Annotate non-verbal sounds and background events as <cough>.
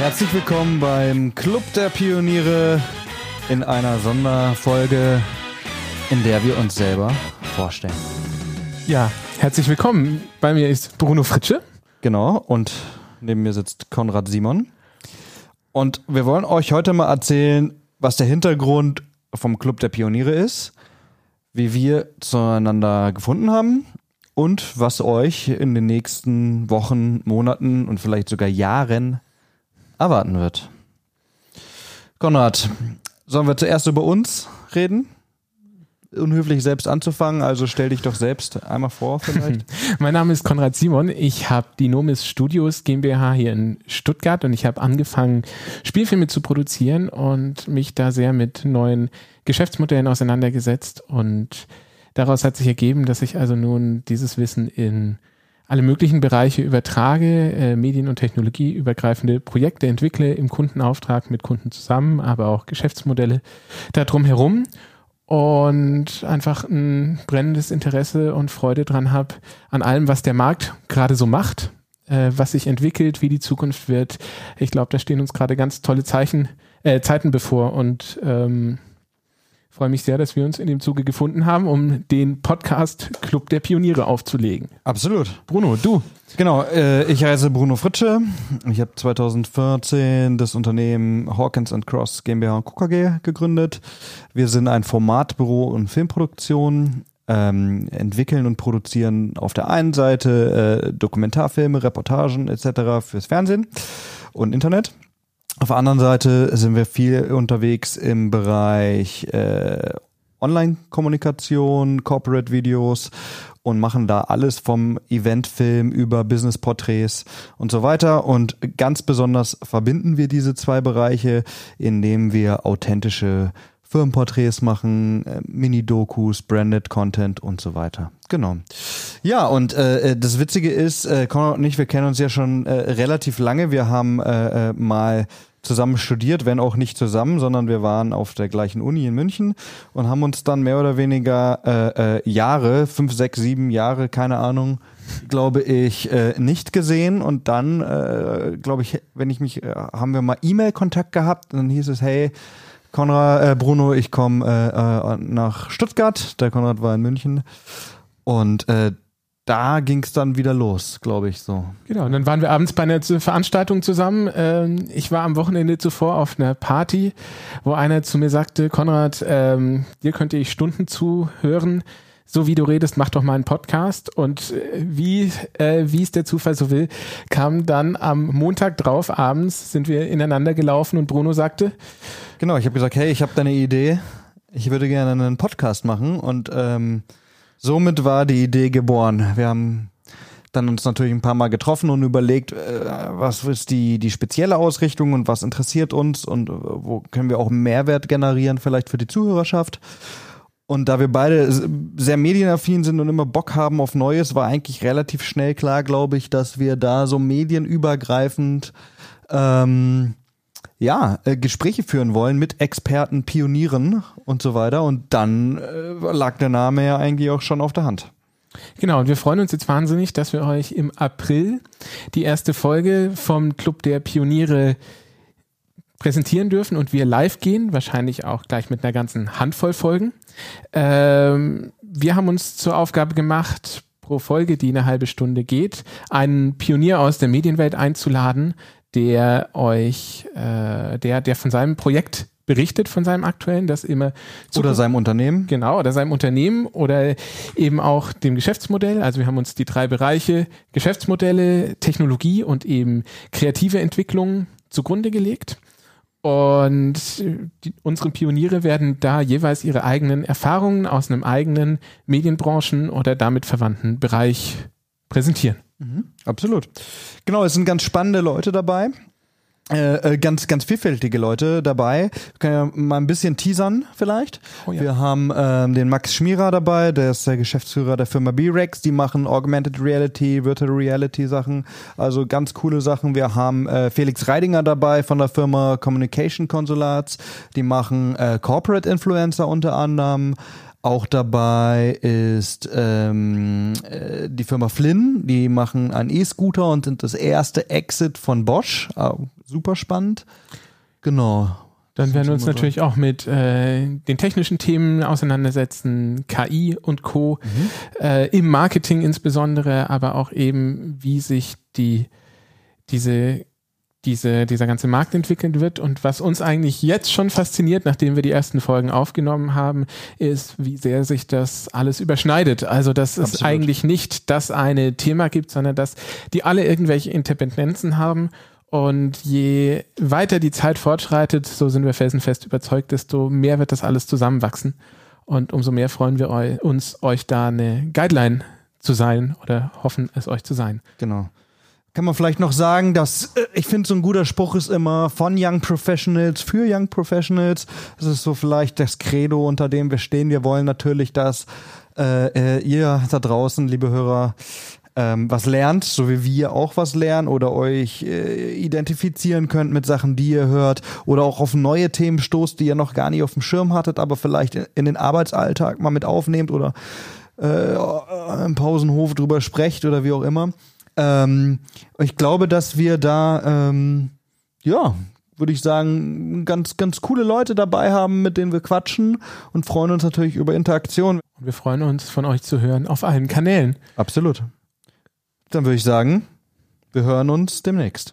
Herzlich willkommen beim Club der Pioniere in einer Sonderfolge, in der wir uns selber vorstellen. Ja, herzlich willkommen. Bei mir ist Bruno Fritsche. Genau, und neben mir sitzt Konrad Simon. Und wir wollen euch heute mal erzählen, was der Hintergrund vom Club der Pioniere ist, wie wir zueinander gefunden haben und was euch in den nächsten Wochen, Monaten und vielleicht sogar Jahren erwarten wird. Konrad, sollen wir zuerst über uns reden? Unhöflich selbst anzufangen, also stell dich doch selbst einmal vor vielleicht. <laughs> mein Name ist Konrad Simon. Ich habe die Nomis Studios GmbH hier in Stuttgart und ich habe angefangen, Spielfilme zu produzieren und mich da sehr mit neuen Geschäftsmodellen auseinandergesetzt und daraus hat sich ergeben, dass ich also nun dieses Wissen in alle möglichen Bereiche übertrage, äh, Medien- und Technologie übergreifende Projekte entwickle im Kundenauftrag mit Kunden zusammen, aber auch Geschäftsmodelle darum herum und einfach ein brennendes Interesse und Freude dran habe an allem, was der Markt gerade so macht, äh, was sich entwickelt, wie die Zukunft wird. Ich glaube, da stehen uns gerade ganz tolle Zeichen, äh, Zeiten bevor und ähm, freue mich sehr, dass wir uns in dem Zuge gefunden haben, um den Podcast Club der Pioniere aufzulegen. Absolut. Bruno, du. Genau, äh, ich heiße Bruno Fritsche. Ich habe 2014 das Unternehmen Hawkins Cross GmbH und Co. KG gegründet. Wir sind ein Formatbüro und Filmproduktion. Ähm, entwickeln und produzieren auf der einen Seite äh, Dokumentarfilme, Reportagen etc. fürs Fernsehen und Internet. Auf der anderen Seite sind wir viel unterwegs im Bereich äh, Online-Kommunikation, Corporate-Videos und machen da alles vom Eventfilm über Business-Porträts und so weiter. Und ganz besonders verbinden wir diese zwei Bereiche, indem wir authentische Firmenporträts machen, äh, Mini-Dokus, Branded Content und so weiter. Genau. Ja, und äh, das Witzige ist, äh, Conrad und ich, wir kennen uns ja schon äh, relativ lange. Wir haben äh, äh mal zusammen studiert, wenn auch nicht zusammen, sondern wir waren auf der gleichen Uni in München und haben uns dann mehr oder weniger äh, äh, Jahre, fünf, sechs, sieben Jahre, keine Ahnung, glaube ich, äh, nicht gesehen. Und dann, äh, glaube ich, wenn ich mich, äh, haben wir mal E-Mail-Kontakt gehabt und dann hieß es, hey, Konrad, äh, Bruno, ich komme äh, äh, nach Stuttgart. Der Konrad war in München. Und äh, da ging es dann wieder los, glaube ich so. Genau, und dann waren wir abends bei einer Veranstaltung zusammen. Ähm, ich war am Wochenende zuvor auf einer Party, wo einer zu mir sagte, Konrad, ähm, dir könnte ich Stunden zuhören. So wie du redest, mach doch mal einen Podcast. Und äh, wie, äh, wie es der Zufall so will, kam dann am Montag drauf abends, sind wir ineinander gelaufen und Bruno sagte. Genau, ich habe gesagt, hey, ich habe da eine Idee. Ich würde gerne einen Podcast machen und ähm, somit war die Idee geboren. Wir haben dann uns natürlich ein paar Mal getroffen und überlegt, äh, was ist die, die spezielle Ausrichtung und was interessiert uns und äh, wo können wir auch Mehrwert generieren vielleicht für die Zuhörerschaft. Und da wir beide sehr medienaffin sind und immer Bock haben auf Neues, war eigentlich relativ schnell klar, glaube ich, dass wir da so medienübergreifend ähm, ja, äh, Gespräche führen wollen mit Experten, Pionieren und so weiter. Und dann äh, lag der Name ja eigentlich auch schon auf der Hand. Genau, und wir freuen uns jetzt wahnsinnig, dass wir euch im April die erste Folge vom Club der Pioniere präsentieren dürfen und wir live gehen, wahrscheinlich auch gleich mit einer ganzen Handvoll Folgen. Ähm, wir haben uns zur Aufgabe gemacht, pro Folge, die eine halbe Stunde geht, einen Pionier aus der Medienwelt einzuladen, der euch, äh, der, der von seinem Projekt berichtet von seinem aktuellen, das immer oder seinem Unternehmen. Genau, oder seinem Unternehmen oder eben auch dem Geschäftsmodell. Also wir haben uns die drei Bereiche Geschäftsmodelle, Technologie und eben kreative Entwicklung zugrunde gelegt. Und die, unsere Pioniere werden da jeweils ihre eigenen Erfahrungen aus einem eigenen Medienbranchen oder damit verwandten Bereich präsentieren. Mhm, absolut. Genau, es sind ganz spannende Leute dabei. Äh, äh, ganz, ganz vielfältige Leute dabei. Wir können ja mal ein bisschen teasern vielleicht. Oh ja. Wir haben ähm, den Max Schmierer dabei, der ist der Geschäftsführer der Firma B-Rex. Die machen Augmented Reality, Virtual Reality Sachen, also ganz coole Sachen. Wir haben äh, Felix Reidinger dabei von der Firma Communication Consulats. Die machen äh, Corporate Influencer unter anderem. Auch dabei ist ähm, äh, die Firma Flynn, die machen einen E-Scooter und sind das erste Exit von Bosch. super spannend. Genau. Dann werden wir uns natürlich auch mit äh, den technischen Themen auseinandersetzen, KI und Co. Mhm. Äh, im Marketing insbesondere, aber auch eben, wie sich die diese diese, dieser ganze Markt entwickelt wird. Und was uns eigentlich jetzt schon fasziniert, nachdem wir die ersten Folgen aufgenommen haben, ist, wie sehr sich das alles überschneidet. Also, dass Absolut. es eigentlich nicht das eine Thema gibt, sondern dass die alle irgendwelche Interdependenzen haben. Und je weiter die Zeit fortschreitet, so sind wir felsenfest überzeugt, desto mehr wird das alles zusammenwachsen. Und umso mehr freuen wir uns, euch da eine Guideline zu sein oder hoffen es euch zu sein. Genau kann man vielleicht noch sagen, dass äh, ich finde, so ein guter Spruch ist immer von Young Professionals für Young Professionals. Das ist so vielleicht das Credo, unter dem wir stehen. Wir wollen natürlich, dass äh, äh, ihr da draußen, liebe Hörer, ähm, was lernt, so wie wir auch was lernen oder euch äh, identifizieren könnt mit Sachen, die ihr hört oder auch auf neue Themen stoßt, die ihr noch gar nicht auf dem Schirm hattet, aber vielleicht in, den Arbeitsalltag mal mit aufnehmt oder äh, im Pausenhof drüber sprecht oder wie auch immer. Ähm, ich glaube, dass wir da, ähm, ja, würde ich sagen, ganz, ganz coole Leute dabei haben, mit denen wir quatschen und freuen uns natürlich über Interaktion. Und wir freuen uns, von euch zu hören auf allen Kanälen. Absolut. Dann würde ich sagen, wir hören uns demnächst.